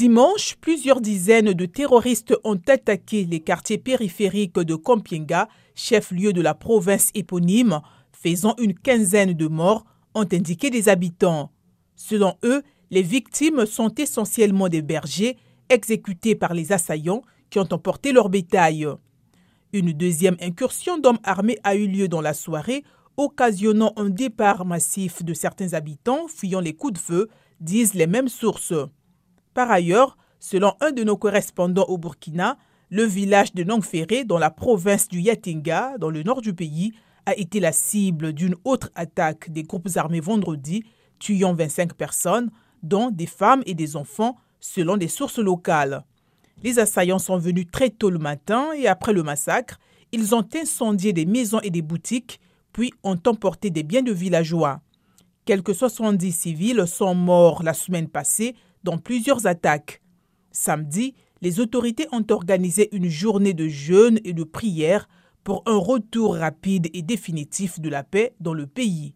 Dimanche, plusieurs dizaines de terroristes ont attaqué les quartiers périphériques de Kompienga, chef-lieu de la province éponyme, faisant une quinzaine de morts, ont indiqué des habitants. Selon eux, les victimes sont essentiellement des bergers exécutés par les assaillants qui ont emporté leur bétail. Une deuxième incursion d'hommes armés a eu lieu dans la soirée, occasionnant un départ massif de certains habitants fuyant les coups de feu, disent les mêmes sources. Par ailleurs, selon un de nos correspondants au Burkina, le village de Nongferré, dans la province du Yatinga, dans le nord du pays, a été la cible d'une autre attaque des groupes armés vendredi, tuant 25 personnes, dont des femmes et des enfants, selon des sources locales. Les assaillants sont venus très tôt le matin et après le massacre, ils ont incendié des maisons et des boutiques, puis ont emporté des biens de villageois. Quelques 70 civils sont morts la semaine passée dans plusieurs attaques. Samedi, les autorités ont organisé une journée de jeûne et de prière pour un retour rapide et définitif de la paix dans le pays.